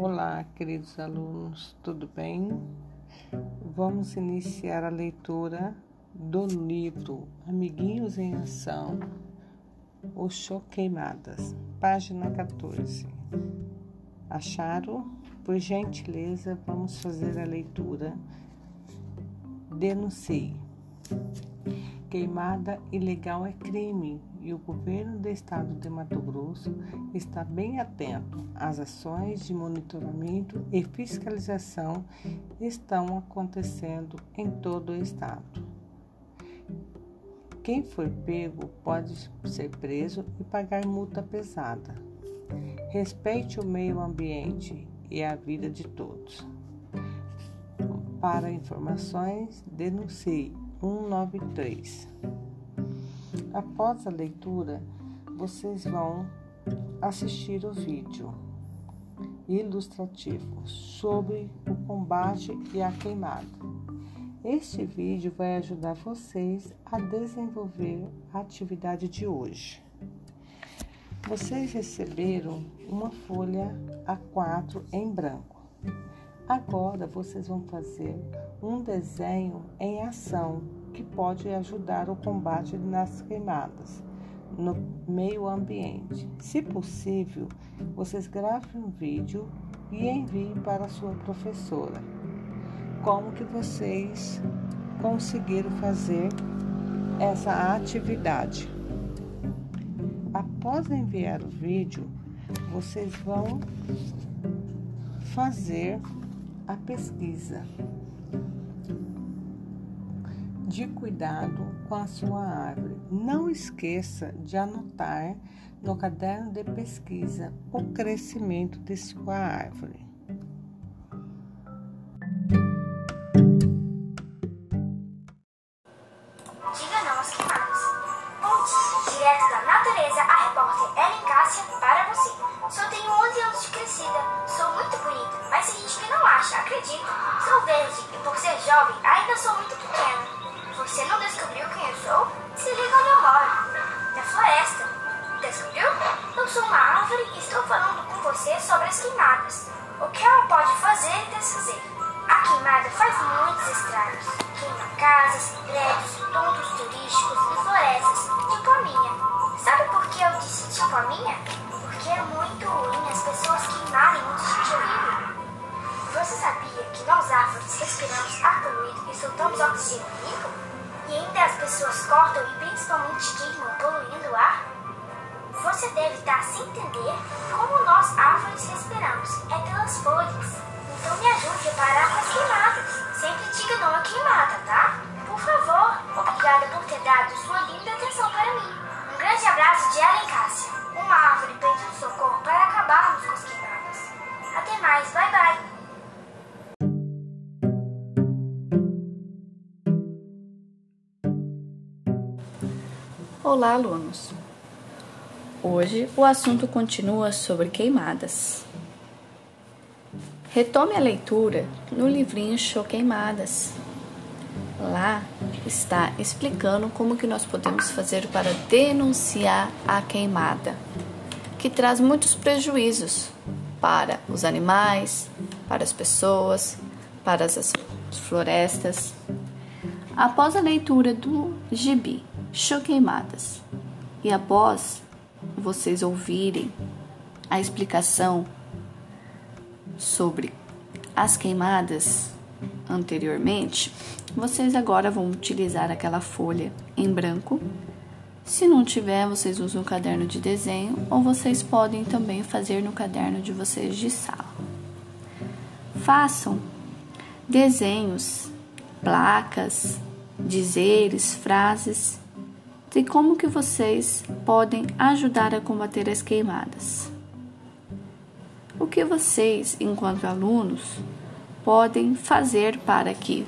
Olá, queridos alunos, tudo bem? Vamos iniciar a leitura do livro Amiguinhos em Ação, O Show Queimadas, página 14. Acharam? Por gentileza, vamos fazer a leitura. Denuncie. Queimada ilegal é crime e o governo do estado de Mato Grosso está bem atento. As ações de monitoramento e fiscalização estão acontecendo em todo o estado. Quem for pego pode ser preso e pagar multa pesada. Respeite o meio ambiente e a vida de todos. Para informações, denuncie 193. Após a leitura, vocês vão assistir o vídeo ilustrativo sobre o combate e a queimada. Este vídeo vai ajudar vocês a desenvolver a atividade de hoje. Vocês receberam uma folha A4 em branco. Agora vocês vão fazer um desenho em ação que pode ajudar o combate nas queimadas no meio ambiente. Se possível, vocês gravem um vídeo e enviem para a sua professora. Como que vocês conseguiram fazer essa atividade? Após enviar o vídeo, vocês vão fazer a pesquisa de cuidado com a sua árvore. Não esqueça de anotar no caderno de pesquisa o crescimento de sua árvore. Acha, acredito. Sou verde e por ser jovem ainda sou muito pequena. Você não descobriu quem eu sou? Se liga onde eu moro. Na floresta. Descobriu? Eu sou uma árvore e estou falando com você sobre as queimadas. O que ela pode fazer e desfazer. A queimada faz muitos estragos. Queima casas, prédios, pontos turísticos E ainda as pessoas cortam e principalmente queimam, poluindo o ar? Você deve estar sem entender como nós árvores respiramos. É pelas folhas. Então me ajude a parar com as queimadas. Sempre diga não à queimada, tá? Por favor. Obrigada por ter dado sua linda atenção para mim. Um grande abraço de Ellen Cássia. Olá, alunos! Hoje o assunto continua sobre queimadas. Retome a leitura no livrinho Show Queimadas. Lá está explicando como que nós podemos fazer para denunciar a queimada, que traz muitos prejuízos para os animais, para as pessoas, para as florestas. Após a leitura do gibi Show Queimadas e após vocês ouvirem a explicação sobre as queimadas anteriormente, vocês agora vão utilizar aquela folha em branco. Se não tiver, vocês usam o caderno de desenho ou vocês podem também fazer no caderno de vocês de sala. Façam desenhos, placas, dizeres, frases de como que vocês podem ajudar a combater as queimadas. O que vocês, enquanto alunos, podem fazer para que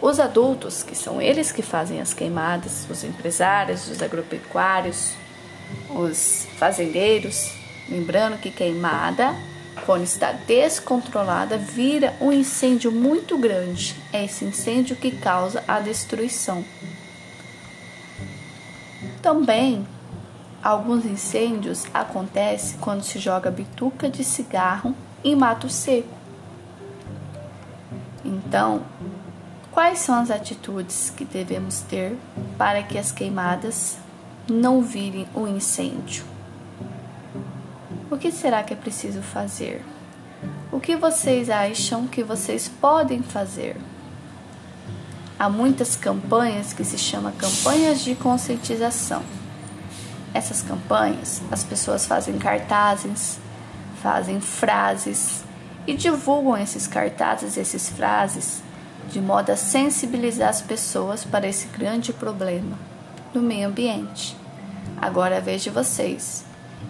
os adultos, que são eles que fazem as queimadas, os empresários, os agropecuários, os fazendeiros, lembrando que queimada, quando está descontrolada, vira um incêndio muito grande. É esse incêndio que causa a destruição. Também alguns incêndios acontecem quando se joga bituca de cigarro em mato seco. Então, quais são as atitudes que devemos ter para que as queimadas não virem um incêndio? O que será que é preciso fazer? O que vocês acham que vocês podem fazer? Há muitas campanhas que se chamam campanhas de conscientização. Essas campanhas, as pessoas fazem cartazes, fazem frases e divulgam esses cartazes, essas frases, de modo a sensibilizar as pessoas para esse grande problema do meio ambiente. Agora de vocês.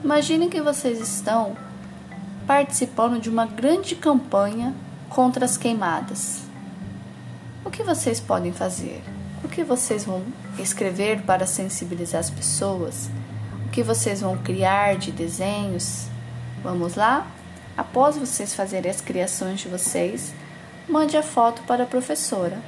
Imaginem que vocês estão participando de uma grande campanha contra as queimadas. O que vocês podem fazer? O que vocês vão escrever para sensibilizar as pessoas? O que vocês vão criar de desenhos? Vamos lá? Após vocês fazerem as criações de vocês, mande a foto para a professora.